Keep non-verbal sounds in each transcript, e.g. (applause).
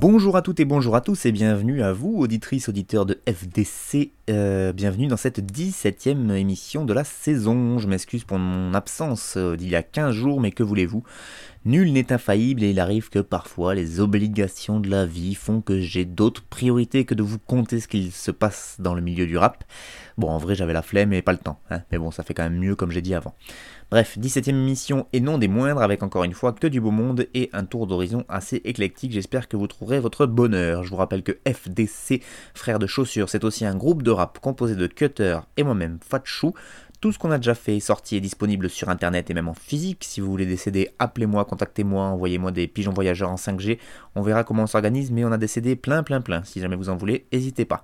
Bonjour à toutes et bonjour à tous et bienvenue à vous, auditrices, auditeurs de FDC. Euh, bienvenue dans cette 17ème émission de la saison. Je m'excuse pour mon absence euh, d'il y a 15 jours, mais que voulez-vous? Nul n'est infaillible et il arrive que parfois les obligations de la vie font que j'ai d'autres priorités que de vous conter ce qu'il se passe dans le milieu du rap. Bon, en vrai, j'avais la flemme et pas le temps, hein, mais bon, ça fait quand même mieux comme j'ai dit avant. Bref, 17ème émission et non des moindres avec encore une fois que du beau monde et un tour d'horizon assez éclectique. J'espère que vous trouverez votre bonheur. Je vous rappelle que FDC, frère de chaussures, c'est aussi un groupe de rap composé de Cutter et moi-même Fatchou. Tout ce qu'on a déjà fait est sorti et disponible sur internet et même en physique. Si vous voulez des CD, appelez-moi, contactez-moi, envoyez-moi des pigeons voyageurs en 5G. On verra comment on s'organise, mais on a CD plein, plein, plein. Si jamais vous en voulez, n'hésitez pas.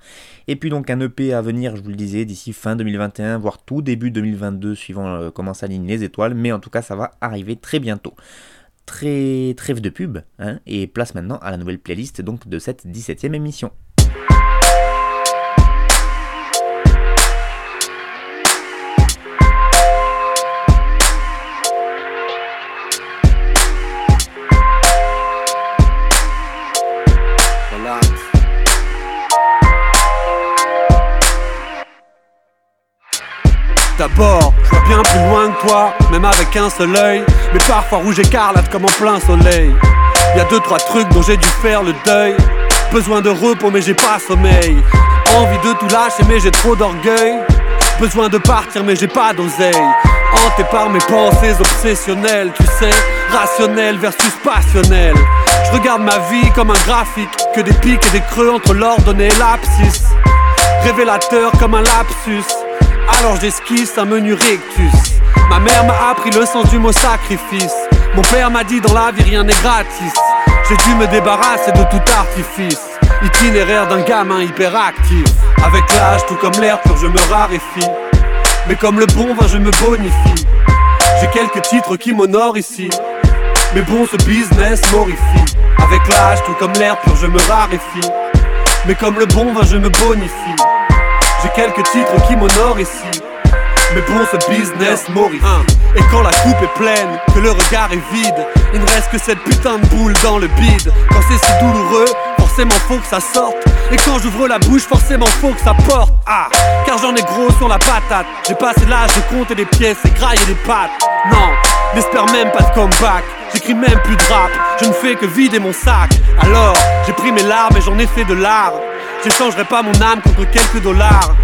Et puis donc un EP à venir, je vous le disais, d'ici fin 2021, voire tout début 2022, suivant euh, comment s'alignent les étoiles. Mais en tout cas, ça va arriver très bientôt. Très trêve de pub, hein, et place maintenant à la nouvelle playlist donc de cette 17ème émission. Je vois bien plus loin que toi, même avec un seul œil. Mais parfois rouge écarlate comme en plein soleil. Y a deux, trois trucs dont j'ai dû faire le deuil. Besoin de repos, mais j'ai pas sommeil. Envie de tout lâcher, mais j'ai trop d'orgueil. Besoin de partir, mais j'ai pas d'oseille. Hanté par mes pensées obsessionnelles, tu sais, rationnel versus passionnel. Je regarde ma vie comme un graphique, que des pics et des creux entre l'ordonnée et l'abscisse. Révélateur comme un lapsus. Alors j'esquisse un menu rectus. Ma mère m'a appris le sens du mot sacrifice. Mon père m'a dit dans la vie rien n'est gratis. J'ai dû me débarrasser de tout artifice. Itinéraire d'un gamin hyperactif. Avec l'âge, tout comme l'air pur, je me raréfie. Mais comme le bon vin, je me bonifie. J'ai quelques titres qui m'honorent ici. Mais bon, ce business m'horrifie. Avec l'âge, tout comme l'air pur, je me raréfie. Mais comme le bon vin, je me bonifie. J'ai quelques titres qui m'honorent ici. Mais bon, ce business m'horrifie. Et quand la coupe est pleine, que le regard est vide, il ne reste que cette putain de boule dans le bide. Quand c'est si douloureux, forcément faut que ça sorte. Et quand j'ouvre la bouche, forcément faut que ça porte. Ah, car j'en ai gros sur la patate. J'ai passé l'âge de compter des pièces et grailler des pattes. Non, n'espère même pas de comeback. J'écris même plus de rap, je ne fais que vider mon sac. Alors, j'ai pris mes larmes et j'en ai fait de l'art. J'échangerai pas mon âme contre quelques dollars.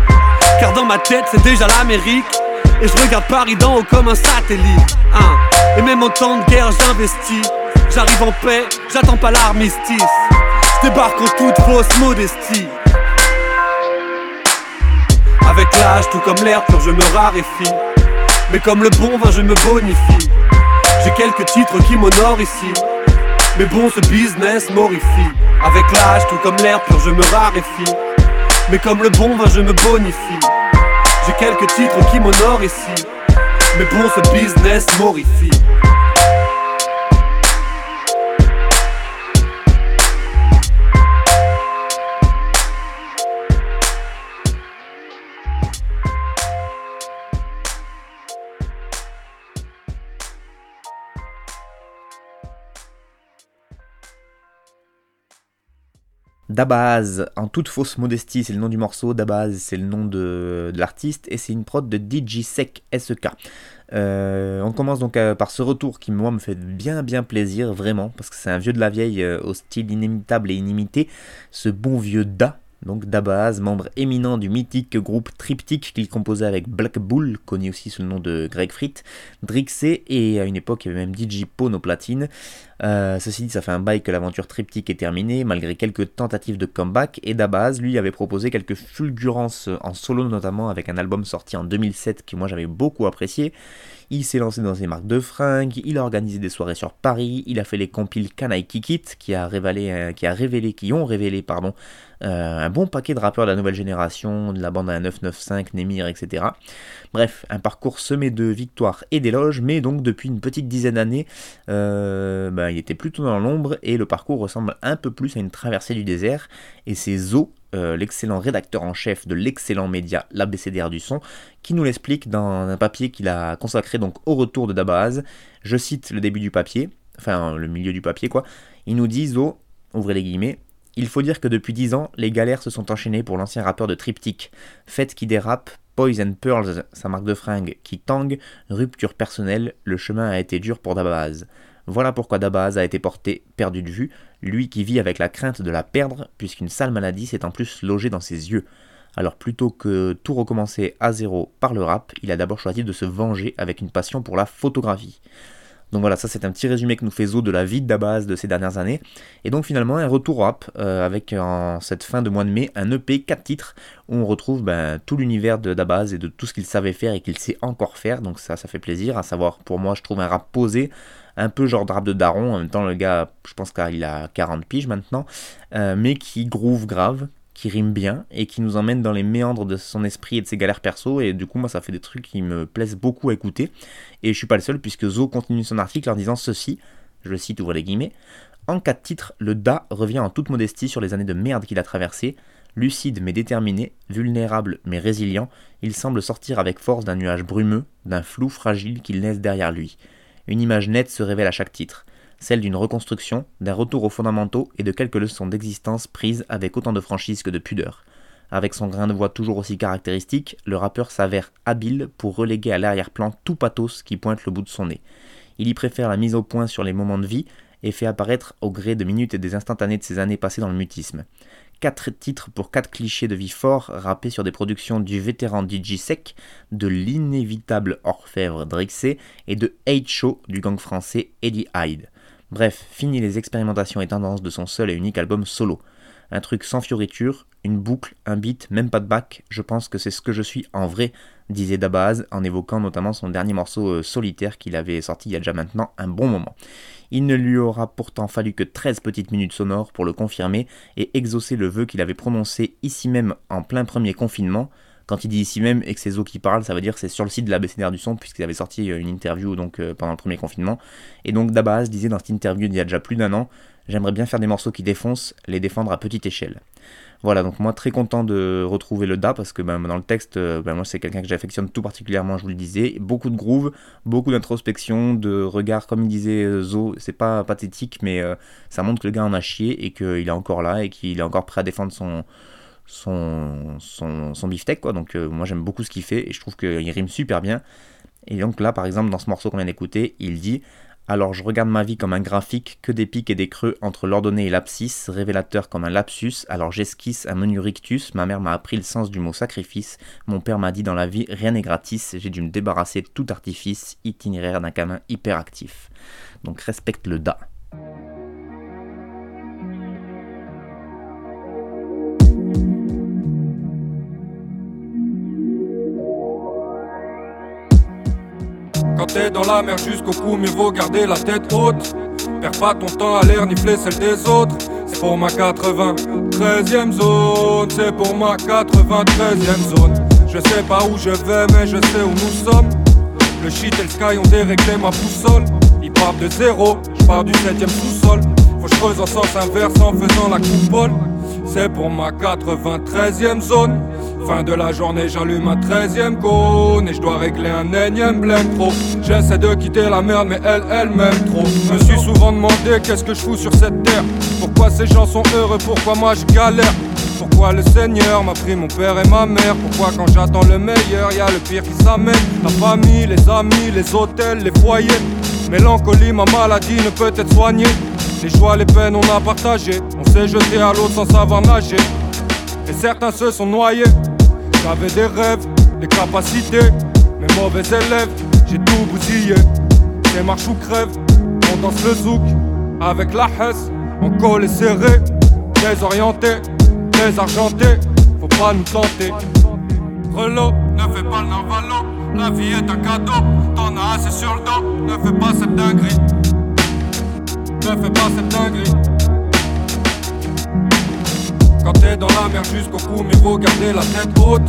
Car dans ma tête, c'est déjà l'Amérique. Et je regarde Paris d'en haut comme un satellite. Hein. Et même en temps de guerre, j'investis. J'arrive en paix, j'attends pas l'armistice. Je débarque en toute fausse modestie. Avec l'âge, tout comme l'air pur, je me raréfie. Mais comme le bon vin, je me bonifie. J'ai quelques titres qui m'honorent ici. Mais bon, ce business m'horrifie. Avec l'âge, tout comme l'air pur, je me raréfie. Mais comme le bon vin, je me bonifie. J'ai quelques titres qui m'honorent ici. Mais bon, ce business m'horrifie. Dabaz, en toute fausse modestie, c'est le nom du morceau. Dabaz, c'est le nom de, l'artiste. Et c'est une prod de DJ Sec SK. Euh, on commence donc euh, par ce retour qui, moi, me fait bien, bien plaisir, vraiment. Parce que c'est un vieux de la vieille euh, au style inimitable et inimité. Ce bon vieux Da. Donc Dabaz, membre éminent du mythique groupe Triptych qu'il composait avec Black Bull, connu aussi sous le nom de Greg Frit, Drixé et à une époque il y avait même DJ Pone au platine. Euh, ceci dit, ça fait un bail que l'aventure Triptych est terminée, malgré quelques tentatives de comeback, et Dabaz lui avait proposé quelques fulgurances en solo notamment avec un album sorti en 2007 que moi j'avais beaucoup apprécié. Il s'est lancé dans ses marques de fringues, il a organisé des soirées sur Paris, il a fait les compiles Can I qui a révélé, qui a révélé, qui ont révélé, pardon, euh, un bon paquet de rappeurs de la nouvelle génération, de la bande à 995, Nemir, etc. Bref, un parcours semé de victoires et d'éloges, mais donc depuis une petite dizaine d'années, euh, bah, il était plutôt dans l'ombre et le parcours ressemble un peu plus à une traversée du désert. Et c'est Zo, l'excellent rédacteur en chef de l'excellent média l'ABCDR du son, qui nous l'explique dans un papier qu'il a consacré donc au retour de Dabaz. Je cite le début du papier, enfin le milieu du papier quoi. Il nous dit Zo, ouvrez les guillemets, il faut dire que depuis 10 ans, les galères se sont enchaînées pour l'ancien rappeur de Triptych. Fête qui dérape, Poison Pearls, sa marque de fringues, qui tangue, rupture personnelle, le chemin a été dur pour Dabaz. Voilà pourquoi Dabaz a été porté perdu de vue, lui qui vit avec la crainte de la perdre, puisqu'une sale maladie s'est en plus logée dans ses yeux. Alors plutôt que tout recommencer à zéro par le rap, il a d'abord choisi de se venger avec une passion pour la photographie. Donc voilà, ça c'est un petit résumé que nous fait Zo de la vie de Dabaz de ces dernières années. Et donc finalement un retour rap euh, avec en cette fin de mois de mai un EP 4 titres où on retrouve ben, tout l'univers de Dabaz et de tout ce qu'il savait faire et qu'il sait encore faire. Donc ça, ça fait plaisir. À savoir, pour moi, je trouve un rap posé, un peu genre de rap de daron. En même temps, le gars, je pense qu'il a 40 piges maintenant, euh, mais qui groove grave, qui rime bien et qui nous emmène dans les méandres de son esprit et de ses galères perso. Et du coup, moi, ça fait des trucs qui me plaisent beaucoup à écouter. Et je suis pas le seul, puisque Zo continue son article en disant ceci, je le cite, ouvre les guillemets. En cas de titre, le Da revient en toute modestie sur les années de merde qu'il a traversées. Lucide mais déterminé, vulnérable mais résilient, il semble sortir avec force d'un nuage brumeux, d'un flou fragile qu'il laisse derrière lui. Une image nette se révèle à chaque titre celle d'une reconstruction, d'un retour aux fondamentaux et de quelques leçons d'existence prises avec autant de franchise que de pudeur. Avec son grain de voix toujours aussi caractéristique, le rappeur s'avère habile pour reléguer à l'arrière-plan tout pathos qui pointe le bout de son nez. Il y préfère la mise au point sur les moments de vie et fait apparaître au gré de minutes et des instantanés de ses années passées dans le mutisme. Quatre titres pour quatre clichés de vie forts rappés sur des productions du vétéran DJ Sec, de l'inévitable orfèvre Drixé et de Hate Show du gang français Eddie Hyde. Bref, fini les expérimentations et tendances de son seul et unique album solo. Un truc sans fioriture, une boucle, un beat, même pas de bac, je pense que c'est ce que je suis en vrai, disait Dabaz en évoquant notamment son dernier morceau euh, solitaire qu'il avait sorti il y a déjà maintenant un bon moment. Il ne lui aura pourtant fallu que 13 petites minutes sonores pour le confirmer et exaucer le vœu qu'il avait prononcé ici même en plein premier confinement, quand il dit ici même et que c'est Zo qui parle, ça veut dire que c'est sur le site de la BCDR du son, puisqu'il avait sorti euh, une interview donc, euh, pendant le premier confinement. Et donc Dabaz disait dans cette interview d'il y a déjà plus d'un an J'aimerais bien faire des morceaux qui défoncent, les défendre à petite échelle. Voilà, donc moi très content de retrouver le Da parce que ben, dans le texte, euh, ben, moi c'est quelqu'un que j'affectionne tout particulièrement, je vous le disais. Beaucoup de groove, beaucoup d'introspection, de regard, comme il disait Zo, c'est pas pathétique, mais ça montre que le gars en a chié et qu'il est encore là et qu'il est encore prêt à défendre son, son, beefsteak, quoi. Donc euh, moi j'aime beaucoup ce qu'il fait et je trouve qu'il rime super bien. Et donc là, par exemple, dans ce morceau qu'on vient d'écouter, il dit Alors je regarde ma vie comme un graphique, que des pics et des creux entre l'ordonnée et l'abscisse, révélateur comme un lapsus, alors j'esquisse un menu rictus, ma mère m'a appris le sens du mot sacrifice, mon père m'a dit dans la vie rien n'est gratis, j'ai dû me débarrasser de tout artifice, itinéraire d'un camin hyperactif. Donc respecte le da. Dans la mer jusqu'au cou, mieux vaut garder la tête haute. Perds pas ton temps à l'air nifler celle des autres. C'est pour ma 93ème zone, c'est pour ma 93ème zone. Je sais pas où je vais, mais je sais où nous sommes. Le shit et le sky ont déréglé ma boussole. Ils partent de zéro, je pars du 7ème sous-sol. Faut que je creuse en sens inverse en faisant la coupole. C'est pour ma 93ème zone. Fin de la journée, j'allume un 13ème cône et je dois régler un énième blême trop. J'essaie de quitter la merde, mais elle, elle m'aime trop. Me suis souvent demandé qu'est-ce que je fous sur cette terre. Pourquoi ces gens sont heureux, pourquoi moi je galère? Pourquoi le Seigneur m'a pris mon père et ma mère? Pourquoi quand j'attends le meilleur, y a le pire qui s'amène? La famille, les amis, les hôtels, les foyers Mélancolie, ma maladie ne peut être soignée Les joies, les peines, on a partagé On s'est jeté à l'eau sans savoir nager et certains se sont noyés. J'avais des rêves, des capacités, mes mauvais élèves, j'ai tout bousillé. C'est marche ou crève, on danse le zouk avec la hesse, on colle et serré, désorienté, désargenté, faut pas nous tenter. Relo, ne fais pas le navalo, la vie est un cadeau, t'en as assez sur le dos, ne fais pas cette dinguerie. Ne fais pas cette dinguerie. Quand t'es dans la mer jusqu'au cou, mieux vaut garder la tête haute.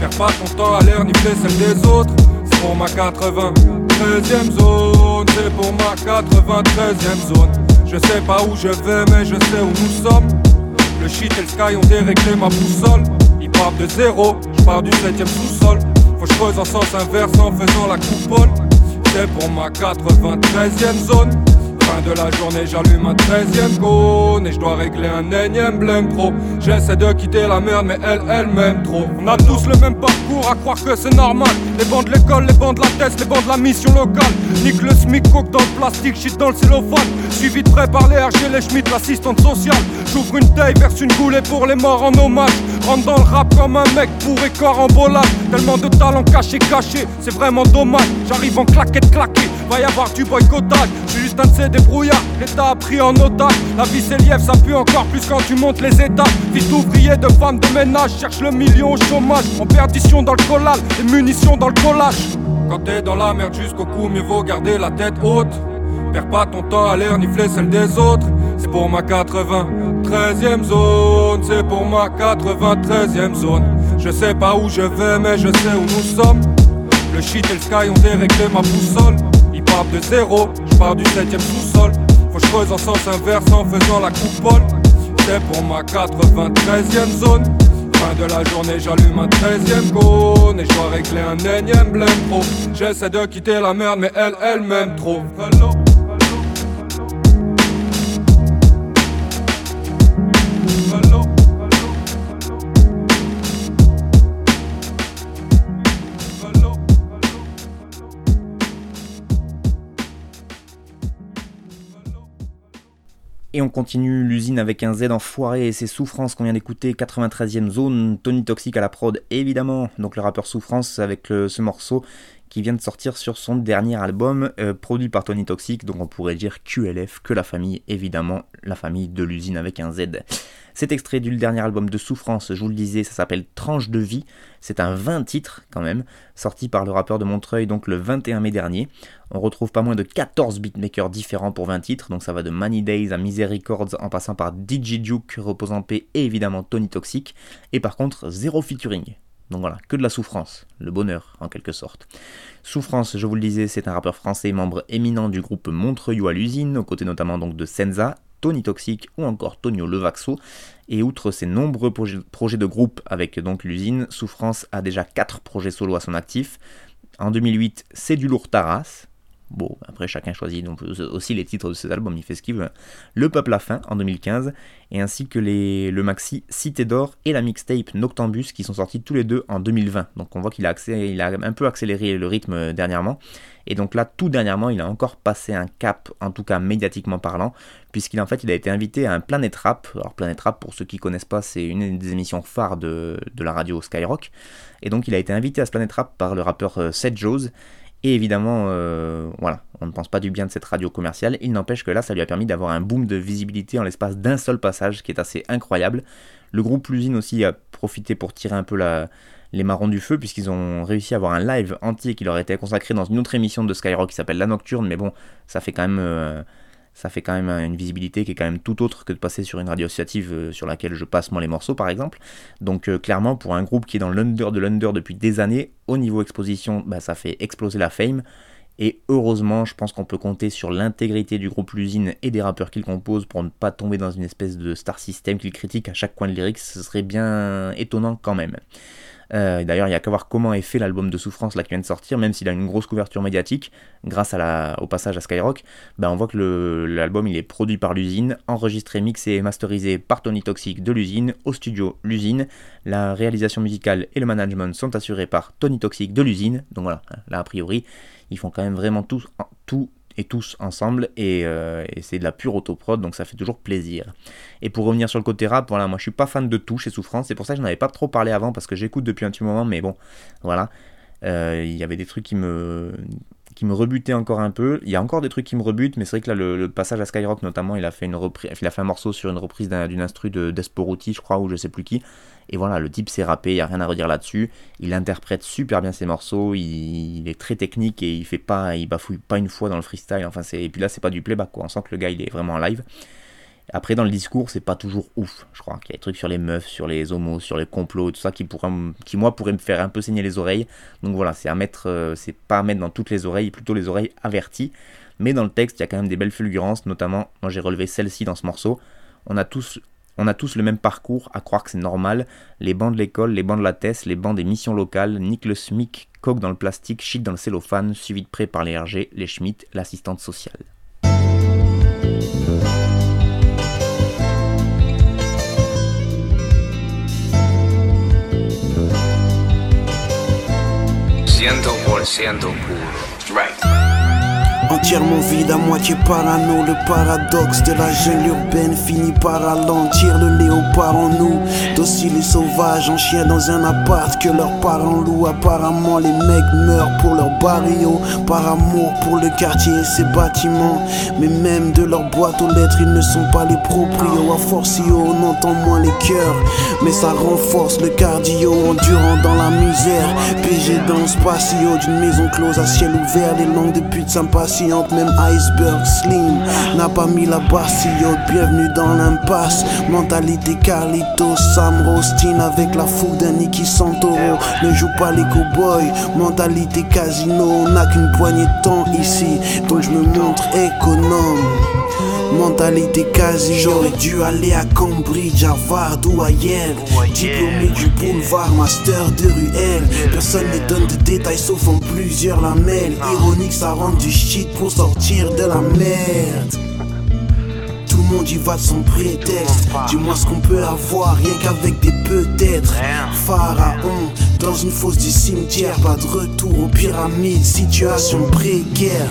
Perds pas ton temps à l'air, nifler celle des autres. C'est pour ma 93ème zone, c'est pour ma 93ème zone. Je sais pas où je vais, mais je sais où nous sommes. Le shit et le sky ont déréglé ma boussole. Ils partent de zéro, je pars du 7ème sous-sol. Faut que je creuse en sens inverse en faisant la coupole. C'est pour ma 93ème zone. Fin de la journée, j'allume un 13ème cône et je dois régler un énième blême pro. J'essaie de quitter la merde, mais elle, elle m'aime trop. On a tous le même parcours à croire que c'est normal. Les bancs de l'école, les bancs de la tête, les bancs de la mission locale. Nique le SMIC, coke dans le plastique, shit dans le cellophane. Suivi de près par les RG, les Schmitt, l'assistante sociale. J'ouvre une taille, verse une goulée pour les morts en hommage. Rentre dans le rap comme un mec bourré corps en bolade. Tellement de talent caché, caché, c'est vraiment dommage. J'arrive en claquette claquée, va y avoir du boycottage. J'suis juste un de ces débrouillards, l'État a pris en otage. La vie c'est lièvre, ça pue encore plus quand tu montes les étapes. Fils d'ouvrier, de femme de ménage, cherche le million au chômage. En perdition dans le collal, les munitions dans le collage. Quand t'es dans la merde jusqu'au cou, mieux vaut garder la tête haute. Perds pas ton temps à l'air, nifler celle des autres. C'est pour ma 93ème zone, c'est pour ma 93ème zone. Je sais pas où je vais, mais je sais où nous sommes. Le shit et le sky ont déréglé ma boussole. Ils partent de zéro, je pars du 7ème sous-sol. Faut que je creuse en sens inverse en faisant la coupole. C'est pour ma 93ème zone. Fin de la journée, j'allume un 13ème cône et je dois régler un énième blême pro. J'essaie de quitter la merde, mais elle, elle m'aime trop. On continue l'usine avec un Z enfoiré et ses souffrances qu'on vient d'écouter, 93ème zone, Tony Toxic à la prod évidemment, donc le rappeur Souffrance avec le- ce morceau qui vient de sortir sur son dernier album euh, produit par Tony Toxic, donc on pourrait dire QLF, que la famille évidemment, la famille de l'usine avec un Z. Cet extrait du dernier album de Souffrance, je vous le disais, ça s'appelle Tranche de vie, c'est un 20 titres quand même, sorti par le rappeur de Montreuil donc le 21 mai dernier. On retrouve pas moins de 14 beatmakers différents pour 20 titres, donc ça va de Money Days à Misery Records en passant par DJ Duke, Repose en paix et évidemment Tony Toxic, et par contre zéro featuring. Donc voilà, que de la souffrance, le bonheur en quelque sorte. Souffrance, je vous le disais, c'est un rappeur français, membre éminent du groupe Montreuil à l'usine, aux côtés notamment donc de Senza, Tony Toxic ou encore Tonio Levaxo. Et outre ses nombreux projets, de groupe avec donc l'usine, Souffrance a déjà 4 projets solo à son actif. En 2008, c'est du lourd Taras. Bon, après chacun choisit donc aussi les titres de ses albums, il fait ce qu'il veut. Le Peuple à fin en 2015, et ainsi que les, le maxi Cité d'Or et la mixtape Noctambus qui sont sortis tous les deux en 2020. Donc on voit qu'il a, a un peu accéléré le rythme dernièrement. Et donc là, tout dernièrement, il a encore passé un cap, en tout cas médiatiquement parlant, puisqu'il en fait, il a été invité à un Planet Rap. Alors Planet Rap, pour ceux qui connaissent pas, c'est une des émissions phares de, la radio Skyrock. Et donc il a été invité à ce Planet Rap par le rappeur euh, Seth Joes. Et évidemment, euh, voilà, on ne pense pas du bien de cette radio commerciale. Il n'empêche que là, ça lui a permis d'avoir un boom de visibilité en l'espace d'un seul passage, qui est assez incroyable. Le groupe L'usine aussi a profité pour tirer un peu la, les marrons du feu, puisqu'ils ont réussi à avoir un live entier qui leur était consacré dans une autre émission de Skyrock qui s'appelle La Nocturne. Mais bon, ça fait quand même. euh, une visibilité qui est quand même tout autre que de passer sur une radio associative euh, sur laquelle je passe moi les morceaux par exemple. Donc euh, clairement pour un groupe qui est dans l'under de l'under depuis des années, au niveau exposition, bah, ça fait exploser la fame. Et heureusement, je pense qu'on peut compter sur l'intégrité du groupe L'usine et des rappeurs qu'il compose pour ne pas tomber dans une espèce de star system qu'il critique à chaque coin de lyrics. Ce serait bien étonnant quand même. Euh, D'ailleurs, il n'y a qu'à voir comment est fait l'album de Souffrance là, qui vient de sortir, même s'il a une grosse couverture médiatique, grâce à la, au passage à Skyrock, ben, on voit que l'album il est produit par l'usine, enregistré, mixé et masterisé par Tony Toxic de l'usine, au studio l'usine. La réalisation musicale et le management sont assurés par Tony Toxic de l'usine. Donc voilà, là a priori, ils font quand même vraiment tout, tout et tous ensemble, et, c'est de la pure autoprod, donc ça fait toujours plaisir. Et pour revenir sur le côté rap, voilà, moi je suis pas fan de touche et souffrance, c'est pour ça que je n'avais pas trop parlé avant, parce que j'écoute depuis un petit moment, mais bon, voilà. Il y avait des trucs qui me, me rebutait encore un peu. Il y a encore des trucs qui me rebutent, mais c'est vrai que là, le, passage à Skyrock, notamment, il a fait, une il a fait un morceau sur une reprise d'une instru de Desporuti, je crois, ou je sais plus qui. Et voilà, le type s'est rappé, il n'y a rien à redire là-dessus. Il interprète super bien ses morceaux, il, est très technique et il fait pas, il bafouille pas une fois dans le freestyle. Enfin, et puis là, c'est pas du playback, quoi. On sent que le gars, il est vraiment en live. Après, dans le discours, c'est pas toujours ouf, je crois. qu'il y a des trucs sur les meufs, sur les homos, sur les complots, tout ça qui, pourrait, qui moi, pourraient me faire un peu saigner les oreilles. Donc voilà, c'est à mettre, euh, c'est pas à mettre dans toutes les oreilles, plutôt les oreilles averties. Mais dans le texte, il y a quand même des belles fulgurances, notamment, moi j'ai relevé celle-ci dans ce morceau. On a tous. On a tous le même parcours, à croire que c'est normal. Les bancs de l'école, les bancs de la TES, les bancs des missions locales, nique le SMIC, coque dans le plastique, shit dans le cellophane, suivi de près par les RG, les Schmitt, l'assistante sociale. Siendo puro. Right. Entièrement vide, à moitié parano, le paradoxe de la jungle urbaine finit par ralentir le léopard en nous. Docile et sauvage, en chien dans un appart que leurs parents louent. Apparemment, les mecs meurent pour leur barrio, par amour pour le quartier et ses bâtiments. Mais même de leur boîte aux lettres, ils ne sont pas les proprios. A forcio, on entend moins les cœurs, mais ça renforce le cardio, endurant dans la misère. PG dans le spatio d'une maison close à ciel ouvert, les langues de pute même Iceberg Slim n'a pas mis la barre Bienvenue dans l'impasse, mentalité Carlito, Sam Rostin avec la fougue d'un Nicky Santoro. Ne joue pas les cowboys, mentalité casino. On n'a qu'une poignée de temps ici, donc je me montre économe. Mentalité quasi, j'aurais dû aller à Cambridge, Harvard ou à Yale. Diplômé du boulevard, master de ruelle. Personne ne donne de détails sauf en plusieurs lamelles. Ironique, ça rend du shit pour sortir de la merde. Tout le monde y va de son prétexte. Dis-moi ce qu'on peut avoir, rien qu'avec des peut-être. Pharaon, dans une fosse du cimetière, pas de retour aux pyramides, situation précaire.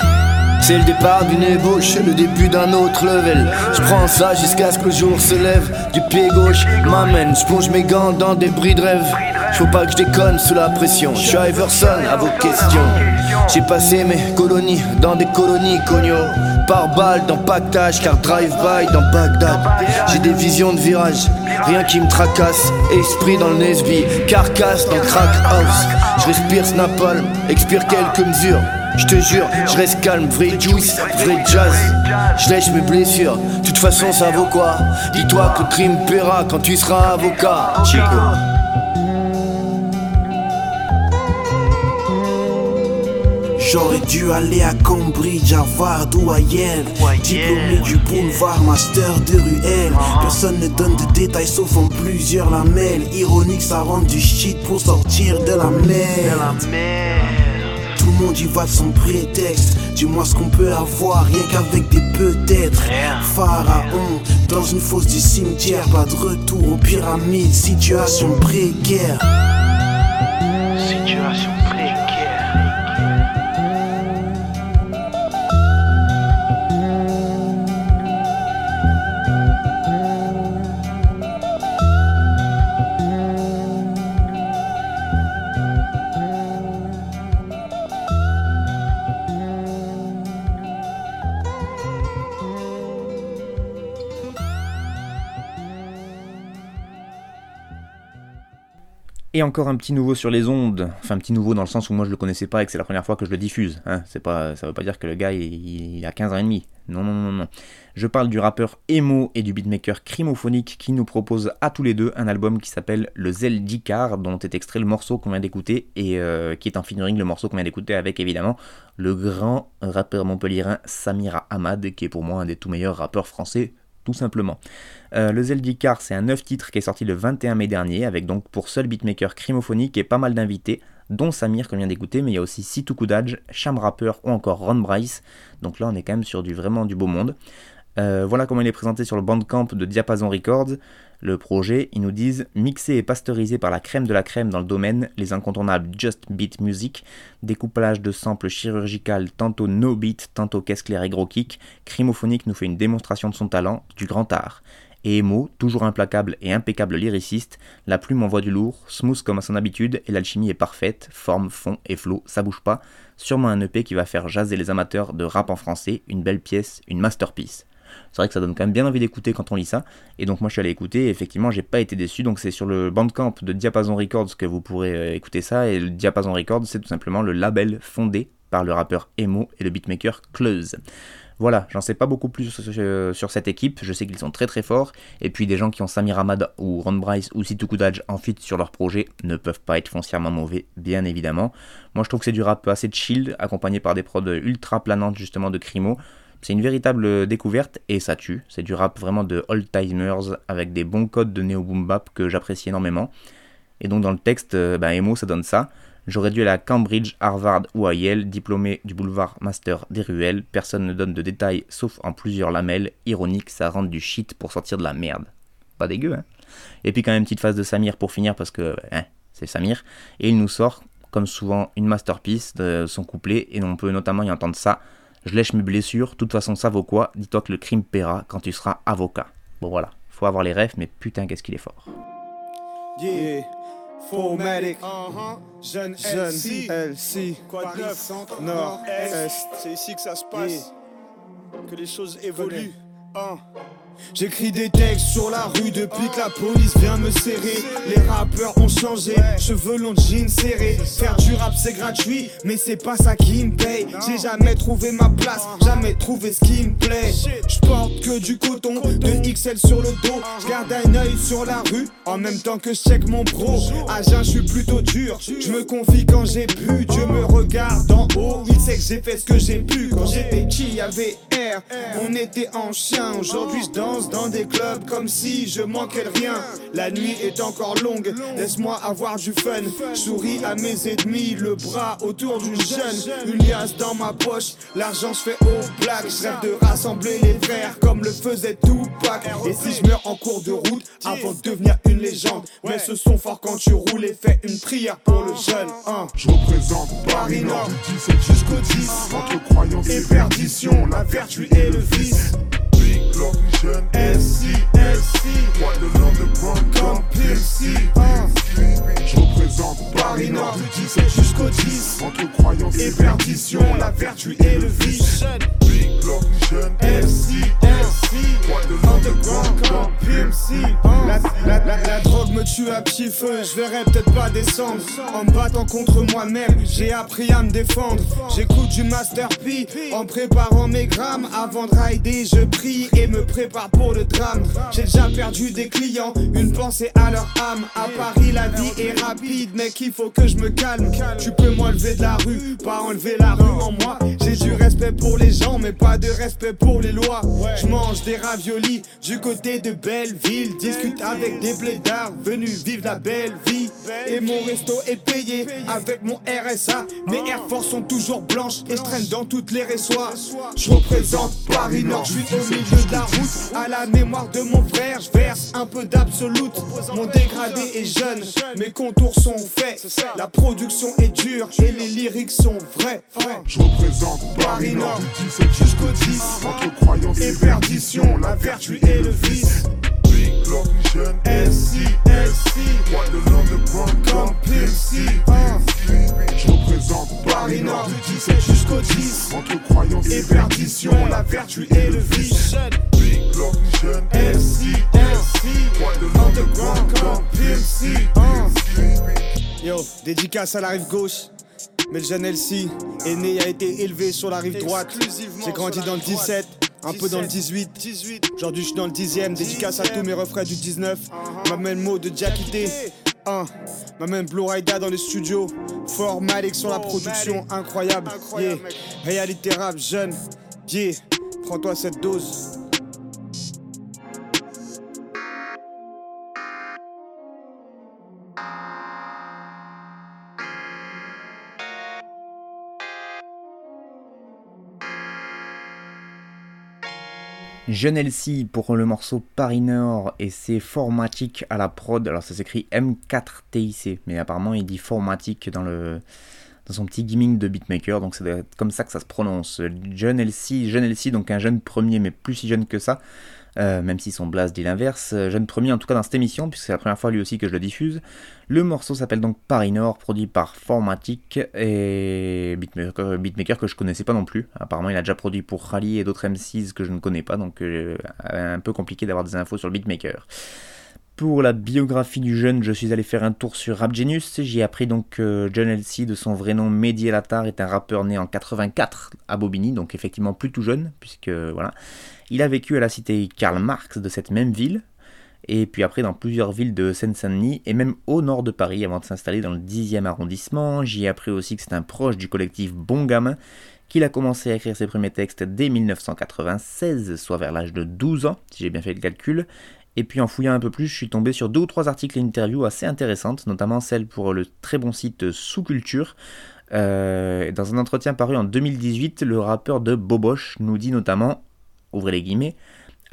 C'est le départ d'une ébauche, le début d'un autre level. Je prends ça jusqu'à ce que le jour se lève. Du pied gauche m'amène, je plonge mes gants dans des bris de rêve. Faut pas que je déconne sous la pression. Je suis Iverson à vos questions. J'ai passé mes colonies dans des colonies cogno. Par balle dans pactage, car drive-by dans Bagdad. J'ai des visions de virage, rien qui me tracasse. Esprit dans le Nesby, carcasse dans crack house. Je respire Snapalm, expire quelques mesures. Je te jure, je reste calme, vrai juice, vrai jazz. Je lèche mes blessures, de toute façon ça vaut quoi? Dis-toi que le crime paiera quand tu seras avocat. Chico. J'aurais dû aller à Cambridge, Harvard ou à Yale. Diplômé du boulevard, master de ruelle. Personne ne donne de détails sauf en plusieurs lamelles. Ironique, ça rend du shit pour sortir de la mer le monde y va de son prétexte. Dis-moi ce qu'on peut avoir, rien qu'avec des peut-être. Pharaon, dans une fosse du cimetière, pas de retour aux pyramides, situation précaire. Situation Et encore un petit nouveau sur les ondes, enfin un petit nouveau dans le sens où moi je le connaissais pas et que c'est la première fois que je le diffuse. Hein. C'est pas, ça veut pas dire que le gars il, a 15 ans et demi. Non, non, non, non. Je parle du rappeur Emo et du beatmaker Crimophonique qui nous propose à tous les deux un album qui s'appelle Le Car dont est extrait le morceau qu'on vient d'écouter et euh, qui est en featuring le morceau qu'on vient d'écouter avec évidemment le grand rappeur montpelliérain Samira Ahmad qui est pour moi un des tout meilleurs rappeurs français tout simplement. Euh, le Zeldicar, c'est un 9 titres qui est sorti le 21 mai dernier, avec donc pour seul beatmaker crimophonique et pas mal d'invités, dont Samir qu'on vient d'écouter, mais il y a aussi Situ Kudaj, Cham Rapper ou encore Ron Bryce. Donc là, on est quand même sur du vraiment du beau monde. Euh, voilà comment il est présenté sur le bandcamp de Diapason Records. Le projet, ils nous disent mixé et pasteurisé par la crème de la crème dans le domaine, les incontournables Just Beat Music, découplage de samples chirurgical, tantôt no beat, tantôt caisse claire et gros kick, Crimophonique nous fait une démonstration de son talent, du grand art. Et Emo, toujours implacable et impeccable lyriciste, la plume envoie du lourd, smooth comme à son habitude, et l'alchimie est parfaite, forme, fond et flow, ça bouge pas. Sûrement un EP qui va faire jaser les amateurs de rap en français, une belle pièce, une masterpiece. C'est vrai que ça donne quand même bien envie d'écouter quand on lit ça. Et donc moi je suis allé écouter et effectivement j'ai pas été déçu. Donc c'est sur le bandcamp de Diapason Records que vous pourrez euh, écouter ça. Et le Diapason Records c'est tout simplement le label fondé par le rappeur Emo et le beatmaker Close. Voilà, j'en sais pas beaucoup plus sur, cette équipe, je sais qu'ils sont très très forts, et puis des gens qui ont Samir Ahmad ou Ron Bryce ou Situ Kudaj en fit sur leur projet ne peuvent pas être foncièrement mauvais, bien évidemment. Moi je trouve que c'est du rap assez chill, accompagné par des prods ultra planantes justement de Crimo, c'est une véritable découverte et ça tue. C'est du rap vraiment de old timers avec des bons codes de néo boom bap que j'apprécie énormément. Et donc dans le texte, bah, Emo ça donne ça. J'aurais dû aller à Cambridge, Harvard ou à Yale, diplômé du boulevard Master des ruelles. Personne ne donne de détails sauf en plusieurs lamelles. Ironique, ça rentre du shit pour sortir de la merde. Pas dégueu, hein. Et puis quand même petite phase de Samir pour finir parce que hein, c'est Samir. Et il nous sort, comme souvent, une masterpiece de son couplet et on peut notamment y entendre ça. Je lèche mes blessures, de toute façon ça vaut quoi? Dis-toi que le crime paiera quand tu seras avocat. Bon voilà, faut avoir les rêves, mais putain qu'est-ce qu'il est fort. Formatic, uh-huh. jeune LC, LC, Paris, centre, nord, est. C'est ici que ça se passe, que les choses évoluent. J'écris des textes sur la rue depuis que la police vient me serrer. Les rappeurs ont changé, cheveux longs, jeans serrés. Faire du rap c'est gratuit, mais c'est pas ça qui me paye. J'ai jamais trouvé ma place, jamais trouvé ce qui me plaît. Je que du coton, de XL sur le dos. Je garde un œil sur la rue, en même temps que je check mon pro. À je suis plutôt dur, je me confie quand j'ai pu. Dieu me regarde en haut, il sait que j'ai fait ce que j'ai pu. Quand j'étais qui, y avait air, on était en chien. Aujourd'hui, dans des clubs comme si je manquais de rien. La nuit est encore longue, laisse-moi avoir du fun. Souris à mes ennemis, le bras autour d'une jeune. Une liasse dans ma poche, l'argent se fait au black. Je rêve de rassembler les frères comme le faisait Tupac. Et si je meurs en cours de route avant de devenir une légende. Mais ce sont fort quand tu roules et fais une prière pour le jeune. Hein. Je représente Paris Nord du 17 jusqu'au 10. Entre croyance et perdition, la vertu et le vice. Je verrai peut-être pas descendre En me battant contre moi-même, j'ai appris à me défendre J'écoute du Master en préparant mes grammes Avant de rider, je prie et me prépare pour le drame. J'ai déjà perdu des clients, une pensée à leur âme. À Paris, la vie est rapide, mec, il faut que je me calme. Tu peux m'enlever de la rue, pas enlever la rue en moi. J'ai du respect pour les gens, mais pas de respect pour les lois. Je mange des raviolis du côté de Belleville. Discute avec des blédards venus vivre la belle vie. Et mon resto est payé avec mon RSA. Mes Air Force sont toujours blanches et je traîne dans toutes les ressoirs. Je représente Paris Nord, je suis au milieu de la route. À la mémoire de mon frère, je verse un peu d'absolute. Mon dégradé est jeune, mes contours sont faits. La production est dure et les lyrics sont vrais. Je représente Paris Nord du 17 jusqu'au 10. Entre croyance et perdition, la vertu et le vice. Big Glock, jeune SC, SC. Moi de l'underground comme PMC. Je représente Paris Nord du 17 jusqu'au 10. Entre croyance et perdition, la vertu et le vice. Big Glock, jeune SC, SC. Moi de l'underground comme PMC. Yo, dédicace à la rive gauche. Mais le jeune LC est né et a été élevé sur la rive droite. J'ai grandi dans le 17, un peu dans le 18. Aujourd'hui, je suis dans le 10ème. Dédicace à tous mes refrains du 19. M'amène mot de Jackité. 1. M'amène Blue Raida dans les studios. Fort Malik sur la production, incroyable. Yeah. Réalité rap, jeune. Yeah. Prends-toi cette dose. Jeune Elsie pour le morceau Paris Nord et c'est Formatic à la prod. Alors ça s'écrit M4TIC, mais apparemment il dit Formatic dans le dans son petit gimmick de beatmaker, donc c'est comme ça que ça se prononce. Jeune Elsie, jeune donc un jeune premier, mais plus si jeune que ça. Euh, même si son blast dit l'inverse. Euh, jeune premier en tout cas dans cette émission, puisque c'est la première fois lui aussi que je le diffuse. Le morceau s'appelle donc Paris Nord, produit par Formatic et beatmaker, beatmaker, que je connaissais pas non plus. Apparemment il a déjà produit pour Rally et d'autres MCs que je ne connais pas, donc euh, un peu compliqué d'avoir des infos sur le beatmaker. Pour la biographie du jeune, je suis allé faire un tour sur Rap Genius. J'ai appris donc que John Elsie, de son vrai nom Mehdi Latar, est un rappeur né en 84 à Bobigny, donc effectivement plus tout jeune, puisque voilà. Il a vécu à la cité Karl Marx de cette même ville, et puis après dans plusieurs villes de Seine-Saint-Denis, et même au nord de Paris avant de s'installer dans le 10e arrondissement. J'y ai appris aussi que c'est un proche du collectif Bon Gamin, qu'il a commencé à écrire ses premiers textes dès 1996, soit vers l'âge de 12 ans, si j'ai bien fait le calcul, et puis en fouillant un peu plus, je suis tombé sur deux ou trois articles et interviews assez intéressantes, notamment celle pour le très bon site Sous-Culture. Euh, dans un entretien paru en 2018, le rappeur de Boboche nous dit notamment, ouvrez les guillemets,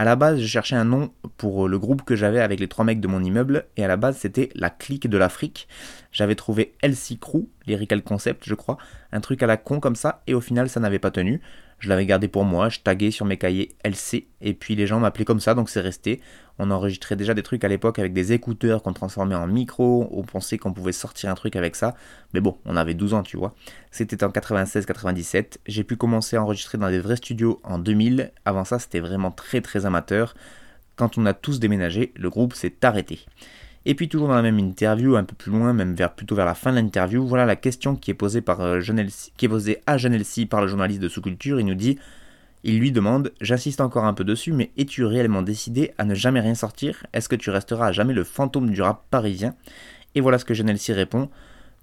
à la base, je cherchais un nom pour le groupe que j'avais avec les trois mecs de mon immeuble, et à la base, c'était la clique de l'Afrique. J'avais trouvé LC Crew, Lyrical Concept, je crois, un truc à la con comme ça, et au final, ça n'avait pas tenu. Je l'avais gardé pour moi, je taguais sur mes cahiers LC, et puis les gens m'appelaient comme ça, donc c'est resté. On enregistrait déjà des trucs à l'époque avec des écouteurs qu'on transformait en micro, on pensait qu'on pouvait sortir un truc avec ça, mais bon, on avait 12 ans, tu vois. C'était en 96-97, j'ai pu commencer à enregistrer dans des vrais studios en 2000, avant ça c'était vraiment très très amateur. Quand on a tous déménagé, le groupe s'est arrêté. Et puis toujours dans la même interview, un peu plus loin, même vers, plutôt vers la fin de l'interview, voilà la question qui est posée, par, euh, qui est posée à Jean Elsie par le journaliste de sous-culture. Il nous dit, il lui demande, j'insiste encore un peu dessus, mais es-tu réellement décidé à ne jamais rien sortir? Est-ce que tu resteras à jamais le fantôme du rap parisien? Et voilà ce que Jean Elsie répond.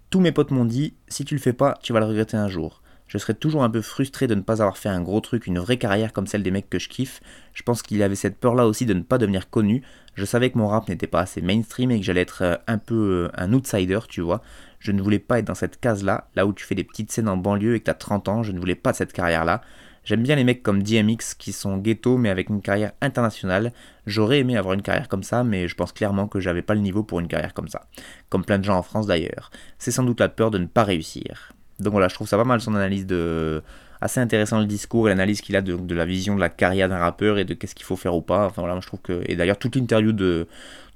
Tous mes potes m'ont dit, si tu le fais pas, tu vas le regretter un jour je serais toujours un peu frustré de ne pas avoir fait un gros truc, une vraie carrière comme celle des mecs que je kiffe. Je pense qu'il y avait cette peur-là aussi de ne pas devenir connu. Je savais que mon rap n'était pas assez mainstream et que j'allais être euh, un peu euh, un outsider, tu vois. Je ne voulais pas être dans cette case-là, là où tu fais des petites scènes en banlieue et que t'as 30 ans, je ne voulais pas cette carrière-là. J'aime bien les mecs comme DMX qui sont ghetto mais avec une carrière internationale. J'aurais aimé avoir une carrière comme ça, mais je pense clairement que j'avais pas le niveau pour une carrière comme ça. Comme plein de gens en France d'ailleurs. C'est sans doute la peur de ne pas réussir. Donc voilà, je trouve ça pas mal son analyse de. Assez intéressant le discours et l'analyse qu'il a de, la vision de la carrière d'un rappeur et de qu'est-ce qu'il faut faire ou pas. Enfin voilà, je trouve que. Et d'ailleurs, toute l'interview de,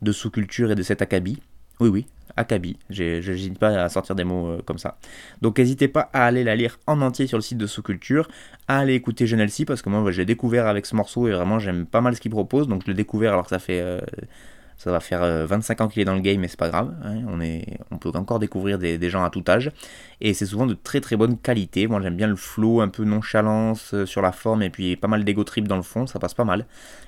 de sous-culture et de cet Akabi. Oui, oui, Akabi. Je n'hésite pas à sortir des mots euh, comme ça. Donc n'hésitez pas à aller la lire en entier sur le site de Sous-Culture, à aller écouter Genelsi parce que moi j'ai découvert avec ce morceau et vraiment j'aime pas mal ce qu'il propose. Donc je l'ai découvert alors que ça fait. Euh, ça va faire 25 euh, ans qu'il est dans le game, mais c'est pas grave. Hein. on, peut encore découvrir des, gens à tout âge. Et c'est souvent de très très bonne qualité. Moi j'aime bien le flow, un peu nonchalance sur la forme, et puis pas mal d'ego trip dans le fond, ça passe pas mal.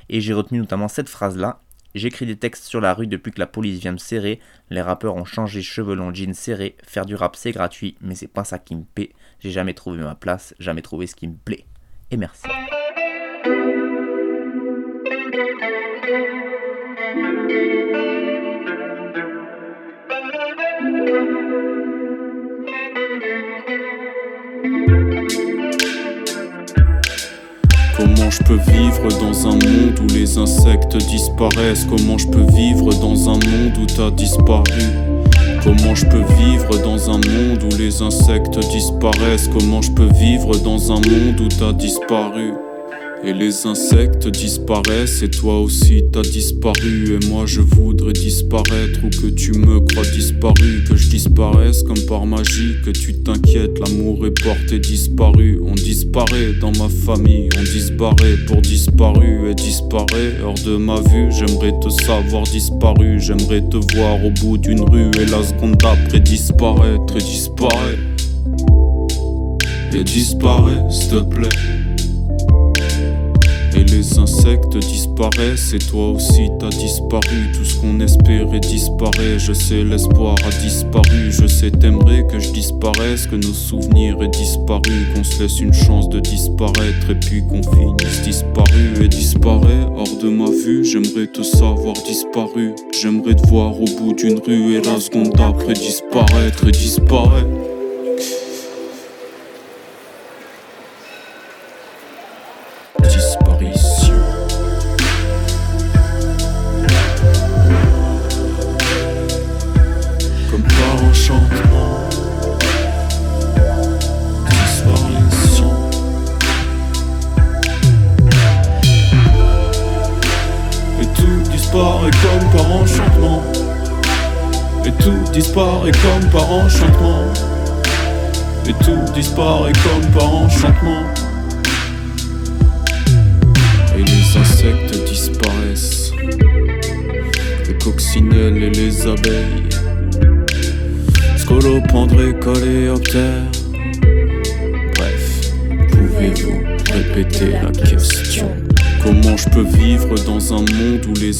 Et j'ai retenu notamment cette phrase-là. J'écris des textes sur la rue depuis que la police vient me serrer. Les rappeurs ont changé cheveux longs, jeans serrés. Faire du rap c'est gratuit, mais c'est pas ça qui me paie. J'ai jamais trouvé ma place, jamais trouvé ce qui me plaît. Et merci. Je peux vivre dans un monde où les insectes disparaissent. Comment je peux vivre dans un monde où t'as disparu? Comment je peux vivre dans un monde où les insectes disparaissent? Comment je peux vivre dans un monde où t'as disparu? Et les insectes disparaissent et toi aussi t'as disparu. Et moi je voudrais disparaître ou que tu me crois disparu. Que je disparaisse comme par magie, que tu t'inquiètes. L'amour est porté disparu, on disparaît dans ma famille On disparaît pour disparu et disparaît. Hors de ma vue J'aimerais te savoir disparu, j'aimerais te voir au bout d'une rue Et la seconde d'après disparaître et disparaît. Et disparaît s'il te plaît et les insectes disparaissent et toi aussi t'as disparu. Tout ce qu'on espérait disparaît Je sais l'espoir a disparu. Je sais t'aimerais que je disparaisse Que nos souvenirs aient disparu. Qu'on se laisse une chance de disparaître Et puis qu'on finisse disparu. Et disparaît Hors de ma vue j'aimerais te savoir disparu. J'aimerais te voir au bout d'une rue Et la seconde d'après disparaître et disparaître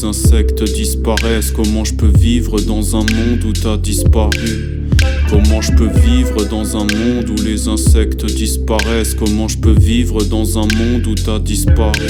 insectes disparaissent. Comment je peux vivre dans un monde où t'as disparu? Comment je peux vivre dans un monde où les insectes disparaissent? Comment je peux vivre dans un monde où t'as disparu?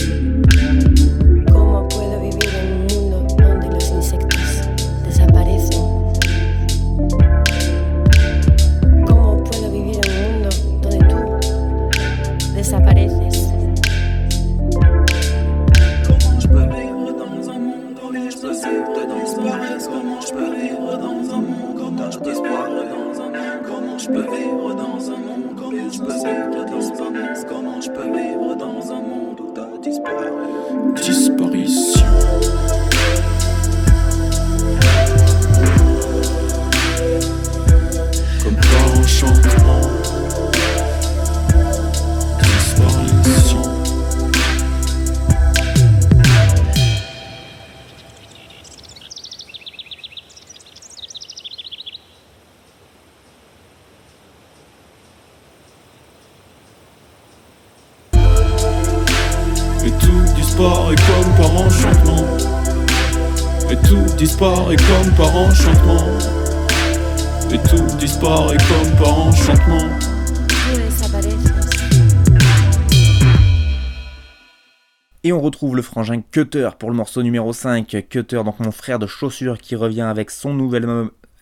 Retrouve le frangin Cutter pour le morceau numéro 5. Cutter, donc mon frère de chaussures qui revient avec son nouvel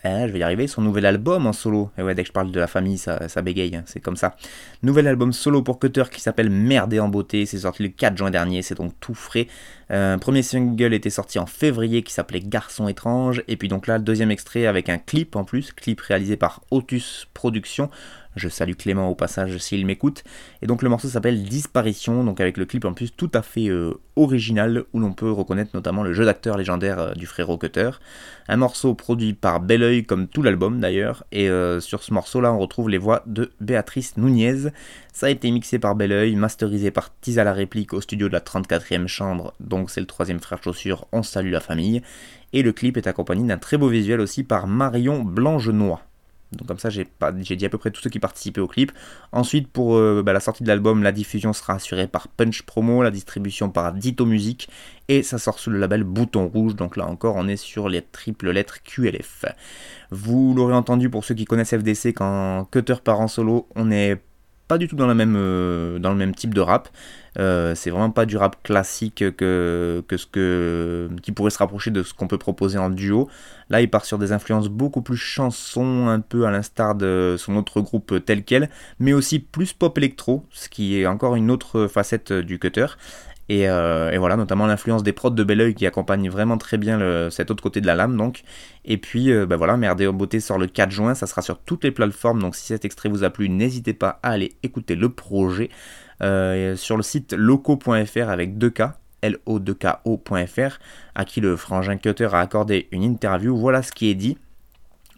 eh, son nouvel album en solo. Et ouais, dès que je parle de la famille, ça, bégaye, hein, c'est comme ça. Nouvel album solo pour Cutter qui s'appelle Merde en beauté. C'est sorti le 4 juin dernier, c'est donc tout frais. Un premier single était sorti en février qui s'appelait Garçon étrange. Et puis donc là, le deuxième extrait avec un clip en plus, clip réalisé par Otus Productions. Je salue Clément au passage s'il m'écoute. Et donc le morceau s'appelle Disparition, donc avec le clip en plus tout à fait euh, original, où l'on peut reconnaître notamment le jeu d'acteur légendaire euh, du frérot Cutter. Un morceau produit par Belleuil, comme tout l'album d'ailleurs, et euh, sur ce morceau-là on retrouve les voix de Béatrice Nunez. Ça a été mixé par Belleuil, masterisé par Tisa la réplique au studio de la 34e chambre, donc c'est le troisième frère chaussure, on salue la famille. Et le clip est accompagné d'un très beau visuel aussi par Marion Blanchenois. Donc comme ça, j'ai dit à peu près tous ceux qui participaient au clip. Ensuite, pour euh, bah, la sortie de l'album, la diffusion sera assurée par Punch Promo, la distribution par Dito Music, et ça sort sous le label Bouton Rouge. Donc là encore, on est sur les triples lettres QLF. Vous l'aurez entendu pour ceux qui connaissent FDC, quand Cutter part en solo, on n'est pas du tout euh, dans le même type de rap. Euh, c'est vraiment pas du rap classique que, ce qui pourrait se rapprocher de ce qu'on peut proposer en duo. Là, il part sur des influences beaucoup plus chansons, un peu à l'instar de son autre groupe tel quel, mais aussi plus pop électro, ce qui est encore une autre facette du cutter. Et, euh, voilà, notamment l'influence des prods de Belleuil qui accompagne vraiment très bien cet autre côté de la lame. Donc. Et puis euh, bah voilà, Merde en beauté sort le 4 juin, ça sera sur toutes les plateformes. Donc si cet extrait vous a plu, n'hésitez pas à aller écouter le projet. Euh, sur le site loco.fr avec 2K, lo2ko.fr, à qui le frangin Cutter a accordé une interview. Voilà ce qui est dit.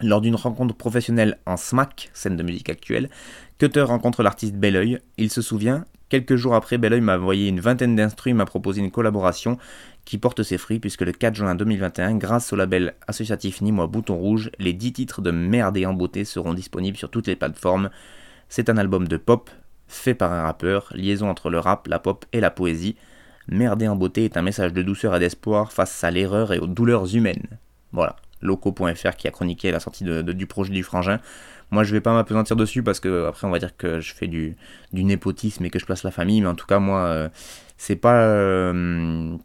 Lors d'une rencontre professionnelle en SMAC, scène de musique actuelle, Cutter rencontre l'artiste Belleuil. Il se souvient, quelques jours après, Belleuil m'a envoyé une vingtaine d'instruits, m'a proposé une collaboration qui porte ses fruits puisque le 4 juin 2021, grâce au label associatif Nîmois Bouton Rouge, les 10 titres de Merde et en beauté seront disponibles sur toutes les plateformes. C'est un album de pop, fait par un rappeur, liaison entre le rap, la pop et la poésie. Merder en beauté est un message de douceur et d'espoir face à l'erreur et aux douleurs humaines. Voilà, loco.fr qui a chroniqué la sortie du projet du frangin. Moi, je vais pas m'apesantir dessus parce que après, on va dire que je fais du, népotisme et que je place la famille, mais en tout cas, moi, euh, c'est pas. Euh,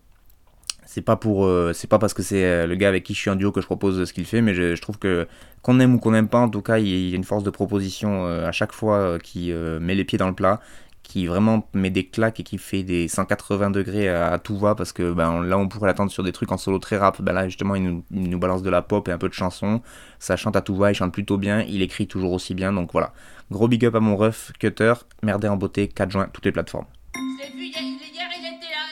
c'est pas pour euh, c'est pas parce que c'est le gars avec qui je suis en duo que je propose ce qu'il fait mais je, trouve que qu'on aime ou qu'on n'aime pas en tout cas il y a une force de proposition à chaque fois qui met les pieds dans le plat qui vraiment met des claques et qui fait des 180 degrés à, tout va parce que ben, là on pourrait l'attendre sur des trucs en solo très rap. Ben là justement il nous, balance de la pop et un peu de chanson. Ça chante à tout va, il chante plutôt bien, il écrit toujours aussi bien. Donc voilà. Gros big up à mon ref, Cutter, Merdé en beauté, 4 juin, toutes les plateformes. Vu hier, il était là.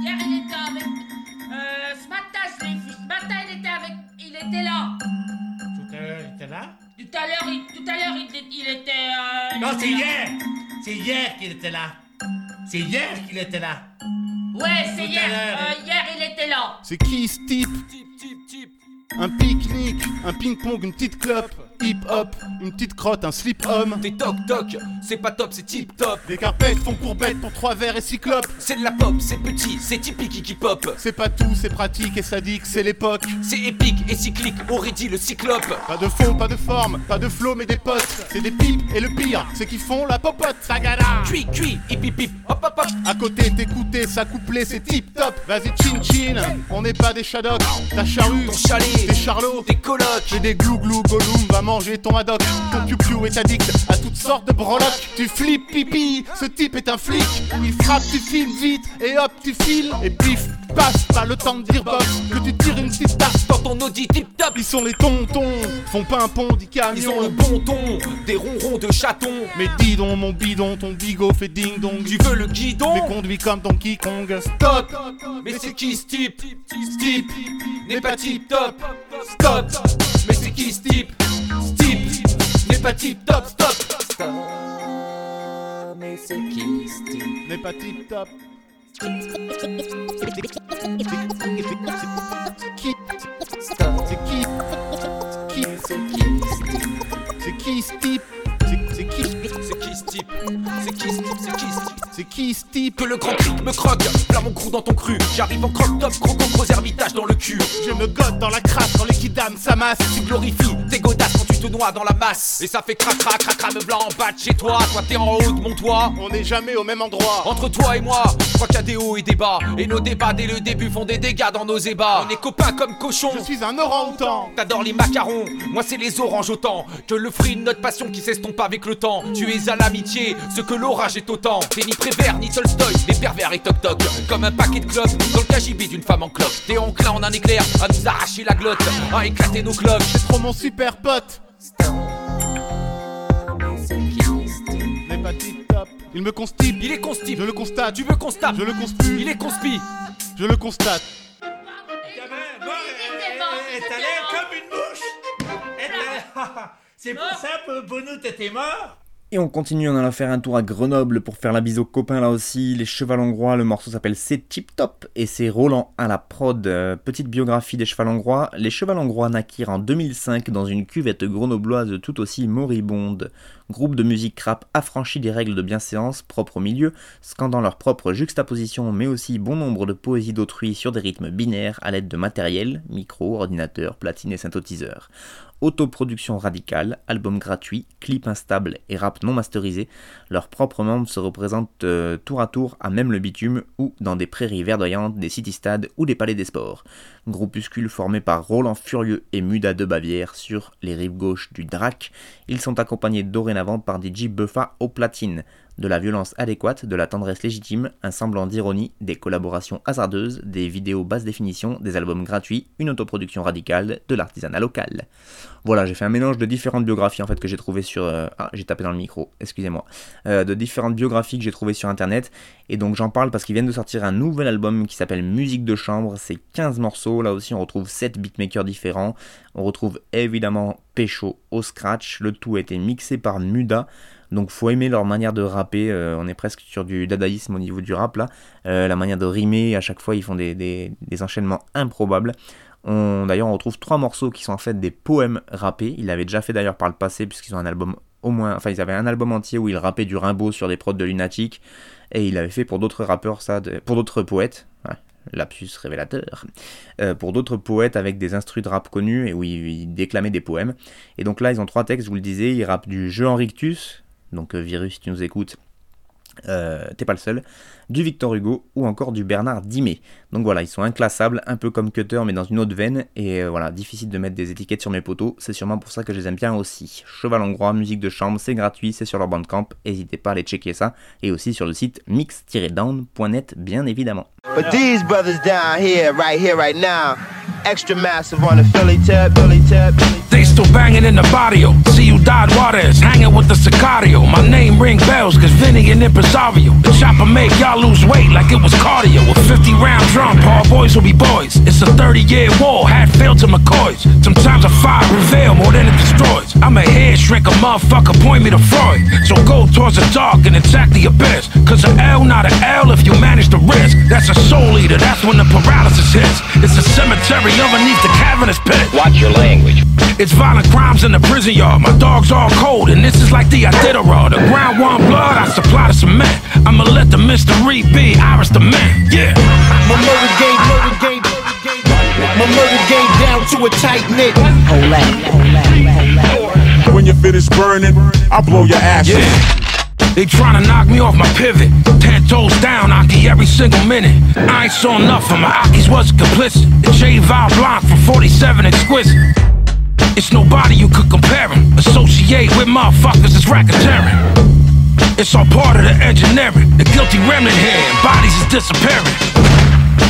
Hier il était avec. Euh, ce matin il était avec. Il était là. Tout à l'heure il était là? Tout à l'heure il, était. Euh, non, c'est hier c'est hier qu'il était là. C'est hier qu'il était là. Ouais, c'est hier. Euh, hier, il était là. C'est qui ce type Un pique-nique, un ping-pong, une petite clope, hip-hop, une petite crotte, un slip-homme. Des toc-toc, c'est pas top, c'est tip-top. Des carpettes font courbette pour trois verres et cyclope. C'est de la pop, c'est petit, c'est typique qui pop. C'est pas tout, c'est pratique et sadique, c'est l'époque. C'est épique et cyclique, aurait dit le cyclope. Pas de fond, pas de forme, pas de flow, mais des potes. C'est des pipes et le pire, c'est qu'ils font la popote. Sagada. Cuit, cuit, hip hip hip, hop hop hop. À côté, t'écouter, ça couplé, c'est tip top. Vas-y, chin chin. On n'est pas des shadoks, ta charrue, Ton chalet, des charlots, des colocs. J'ai des glou glou gollum, va manger ton haddock. Ton piou est addict à toutes sortes de breloques. Tu flippes pipi, ce type est un flic. Il frappe, tu filmes vite et hop, tu files. Et pif, passe, pas le temps de dire boss. Que tu tires une petite tasse Dans ton Audi tip-top, Ils sont les tontons, font pas un pont, dit camion. ils ont le bon ton, des ronrons de chaton. Mais dis donc, mon bidon, ton bigot fait ding dong. Tu veux le guidon Mais conduis comme Donkey Kong. Stop Mais c'est qui ce type Ce type n'est pas tip top Stop Mais qui ce type Ce type n'est pas tip top Stop Stop Mais c'est qui ce type? N'est pas tip top. C'est qui? C'est qui ce C'est qui ce type? C'est qui? C'est qui ce type? C'est qui ce type C'est qui ce type C'est qui ce type Que le grand cric me croque Là mon crew dans ton cru J'arrive en croque top gros hermitage dans le cul Je me gote dans la crasse quand les kidam s'amassent. Tu glorifies tes godasses quand tu te noies dans la masse Et ça fait cracra cracra me blanc en bas de chez toi Toi t'es en haut de mon toit On n'est jamais au même endroit. Entre toi et moi, je crois qu'il y a des hauts et des bas. Et nos débats dès le début font des dégâts dans nos ébats. On est copains comme cochons. Je suis un orang-outan. T'adores les macarons, moi c'est les oranges autant Que le fruit de notre passion qui s'estompe avec le temps Tu es à l'amitié, ce que l'orage est autant T'es ni Prévert ni Tolstoy, mais pervers et toc toc Comme un paquet de clopes dans le cagibi d'une femme en cloque T'es enclin en un éclair à nous arracher la glotte À éclater nos cloques C'est trop mon super pote. N'est pas tip top. Il me constipe. Il est constip, Je le constate. tu veux se tape Je le conspire. Il est conspi Je le constate. Et t'as l'air comme une mouche t'as- (laughs) C'est pour ça que Bono t'étais mort Et on continue, on allant faire un tour à Grenoble pour faire la bise aux copains là aussi. Les cheval hongrois, le morceau s'appelle C'est Tip Top et c'est Roland à la prod. Euh, petite biographie des cheval hongrois. Les cheval hongrois naquirent en 2005 dans une cuvette grenobloise tout aussi moribonde. Groupe de musique rap affranchi des règles de bienséance propres au milieu, scandant leur propre juxtaposition mais aussi bon nombre de poésies d'autrui sur des rythmes binaires à l'aide de matériel, micro, ordinateur, platine et synthétiseur. Autoproduction radicale, album gratuit, clip instable et rap non masterisé, leurs propres membres se représentent euh, tour à tour à même le bitume ou dans des prairies verdoyantes, des city-stades ou des palais des sports. Groupuscule formé par Roland Furieux et Muda de Bavière sur les rives gauches du Drac, ils sont accompagnés dorénavant par DJ Buffa au platine, de la violence adéquate, de la tendresse légitime, un semblant d'ironie, des collaborations hasardeuses, des vidéos basse définition, des albums gratuits, une autoproduction radicale, de l'artisanat local. Voilà, j'ai fait un mélange de différentes biographies en fait que j'ai trouvé sur euh, ah j'ai tapé dans le micro, excusez-moi, Euh, de différentes biographies que j'ai trouvées sur internet. Et donc j'en parle parce qu'ils viennent de sortir un nouvel album qui s'appelle Musique de chambre, c'est 15 morceaux, là aussi on retrouve 7 beatmakers différents, on retrouve évidemment Pécho au scratch, le tout a été mixé par Muda. Donc faut aimer leur manière de rapper, euh, on est presque sur du dadaïsme au niveau du rap là, la manière de rimer, à chaque fois ils font des enchaînements improbables. On- D'ailleurs on retrouve trois morceaux qui sont en fait des poèmes rappés, ils l'avaient déjà fait d'ailleurs par le passé puisqu'ils ont un album au moins, enfin ils avaient un album entier où ils rappaient du Rimbaud sur des prods de Lunatic, et il avait fait pour d'autres rappeurs ça, pour d'autres poètes, lapsus révélateur, euh, pour d'autres poètes avec des instrus de rap connus et où ils, ils déclamaient des poèmes. Et donc là ils ont trois textes, je vous le disais, ils rappent du jeu en rictus, donc euh, Virus si tu nous écoutes, euh, t'es pas le seul, du Victor Hugo ou encore du Bernard Dimet. Donc voilà, ils sont inclassables, un peu comme Cutter mais dans une autre veine, et euh, voilà, difficile de mettre des étiquettes sur mes poteaux, c'est sûrement pour ça que je les aime bien aussi. Cheval hongrois, musique de chambre, c'est gratuit, c'est sur leur bandcamp, n'hésitez pas à aller checker ça, et aussi sur le site mix-down.net bien évidemment. But these brothers down here, right here, right now, extra massive on the Philly tip, Philly tip. They still banging in the barrio. See you died waters, hanging with the Sicario. My name ring bells, cause Vinny an impresario. The chopper make y'all lose weight like it was cardio. A 50 round drum, all boys will be boys. It's a 30 year war, hat failed to McCoys. Sometimes a fire reveal more than it destroys. I'm a head shrink, a motherfucker, point me to Freud. So go towards the dark and attack the abyss. Cause an L, not an L if you manage the risk. That's a soul eater, that's when the paralysis hits. It's a cemetery underneath the cavernous pit. Watch your language. It's violent crimes in the prison yard. My dog's all cold, and this is like the Iditarod. The ground want blood, I supply the cement. I'ma let the mystery be Iris the man. Yeah. My murder game, murder game, my murder game down to a tight knit. Hold When you finish burning, I blow your ass. Yeah. They tryna knock me off my pivot. Ten toes down, Aki every single minute. I ain't saw enough of my Aki's was complicit. The J Val Blanc from 47 exquisite. It's nobody you could compare him. Associate with motherfuckers it's racketeering. It's all part of the engineering. The guilty remnant here, bodies is disappearing.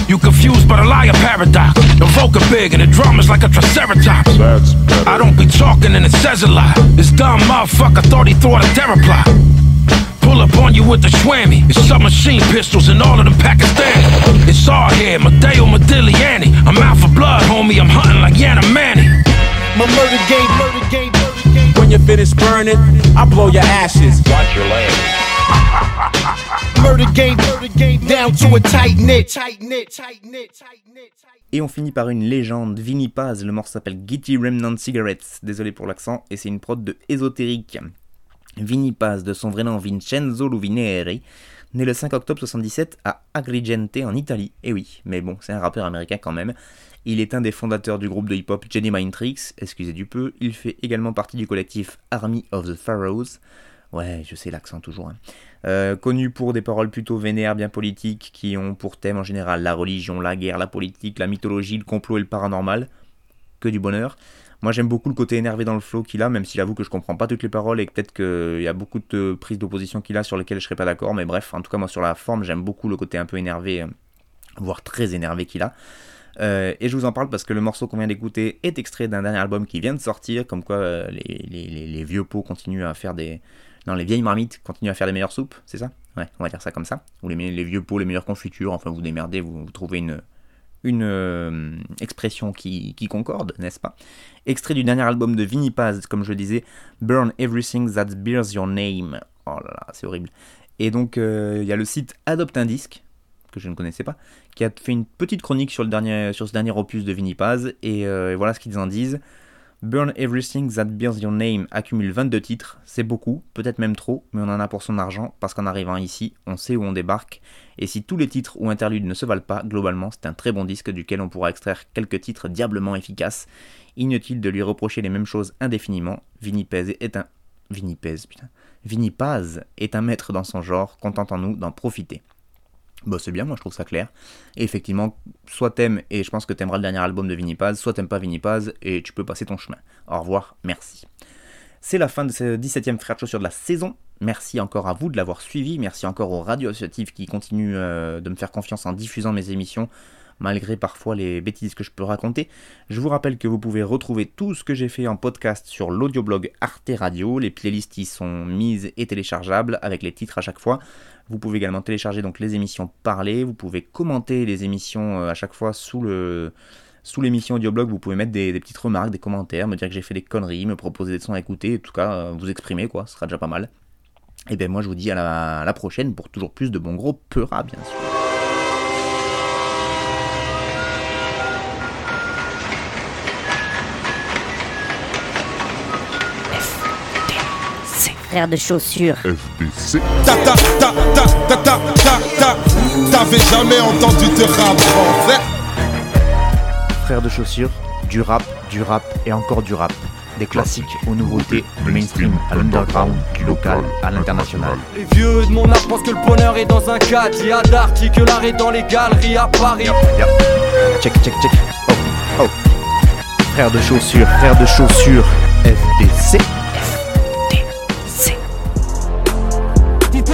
You confused by the liar paradox. The vocal big and the drum is like a triceratops. That's I don't be talking and it says a lot. This dumb motherfucker thought he thought a terror plot. Pull up on you with the swammy. It's submachine pistols and all of them Pakistani. It's all here, Madeo Modigliani. I'm out for blood, homie. I'm hunting like Yana Manny. My murder game, murder game, murder game. When you finish burning, I blow your ashes. Watch your language. (laughs) Murder game, murder game down to a tight knit. Tight knit, tight knit, tight knit. Et on finit par une légende, Vinny Paz, le morceau s'appelle Gitty Remnant Cigarettes, désolé pour l'accent, et c'est une prod de Ésotérique. Vinny Paz, de son vrai nom Vincenzo Luvineri, né le 5 octobre 77 à Agrigente en Italie, et oui, mais bon, c'est un rappeur américain quand même. Il est un des fondateurs du groupe de hip-hop Jenny Mind Tricks, excusez du peu, il fait également partie du collectif Army of the Pharaohs, ouais, je sais l'accent toujours, hein. Euh, connu pour des paroles plutôt vénères, bien politiques, qui ont pour thème en général la religion, la guerre, la politique, la mythologie, le complot et le paranormal. Que du bonheur. Moi j'aime beaucoup le côté énervé dans le flow qu'il a, même si j'avoue que je comprends pas toutes les paroles et que peut-être qu'il y a beaucoup de prises d'opposition qu'il a sur lesquelles je serais pas d'accord, mais bref, en tout cas moi sur la forme j'aime beaucoup le côté un peu énervé, euh, voire très énervé qu'il a. Euh, et je vous en parle parce que le morceau qu'on vient d'écouter est extrait d'un dernier album qui vient de sortir, comme quoi euh, les, vieux pots continuent à faire des... Non, les vieilles marmites continuent à faire des meilleures soupes, c'est ça? Ouais, on va dire ça comme ça. Ou les, vieux pots, les meilleures confitures, enfin vous démerdez, vous, trouvez une, une euh, expression qui, qui concorde, n'est-ce pas? Extrait du dernier album de Vinny Paz, comme je disais, Burn Everything That Bears Your Name. Oh là là, c'est horrible. Et donc, il y a le site Adopte un disque, que je ne connaissais pas, qui a fait une petite chronique sur, ce dernier opus de Vinny Paz, et, euh, et voilà ce qu'ils en disent. Burn Everything That Bears Your Name accumule 22 titres, c'est beaucoup, peut-être même trop, mais on en a pour son argent, parce qu'en arrivant ici, on sait où on débarque, et si tous les titres ou interludes ne se valent pas, globalement, c'est un très bon disque duquel on pourra extraire quelques titres diablement efficaces. Inutile de lui reprocher les mêmes choses indéfiniment, Vinny Paz est un... Vinny est un maître dans son genre, contentons-nous d'en profiter. Bah c'est bien, moi je trouve ça clair. Et effectivement, soit t'aimes, et je pense que t'aimeras le dernier album de Vinny Paz, soit t'aimes pas Vinny Paz, et tu peux passer ton chemin. Au revoir, merci. C'est la fin de ce 17e Frère de de la saison. Merci encore à vous de l'avoir suivi. Merci encore aux radios associatives qui continuent euh, de me faire confiance en diffusant mes émissions, malgré parfois les bêtises que je peux raconter. Je vous rappelle que vous pouvez retrouver tout ce que j'ai fait en podcast sur l'audioblog Arte Radio. Les playlists y sont mises et téléchargeables avec les titres à chaque fois. Vous pouvez également télécharger donc les émissions parlées. Vous pouvez commenter les émissions euh, à chaque fois sous le sous l'émission audioblog, vous pouvez mettre des, petites remarques, des commentaires, me dire que j'ai fait des conneries, me proposer des sons à écouter, en tout cas euh, vous exprimer quoi, ce sera déjà pas mal. Et bien moi je vous dis à la, à la prochaine pour toujours plus de bons gros peuras bien sûr. Frère de chaussures. FBC. Ta ta ta ta ta ta ta ta T'avais jamais entendu de rap français Frères de chaussures, du rap, du rap et encore du rap. Des classiques aux nouveautés, du mainstream à l'underground, du local à l'international. Les vieux de mon âge pensent que le bonheur est dans un cadre. Il y a d'Arty que l'art est dans les galeries à Paris. Check, check, check. Oh, oh. Frères de chaussures, frères de chaussures, FDC.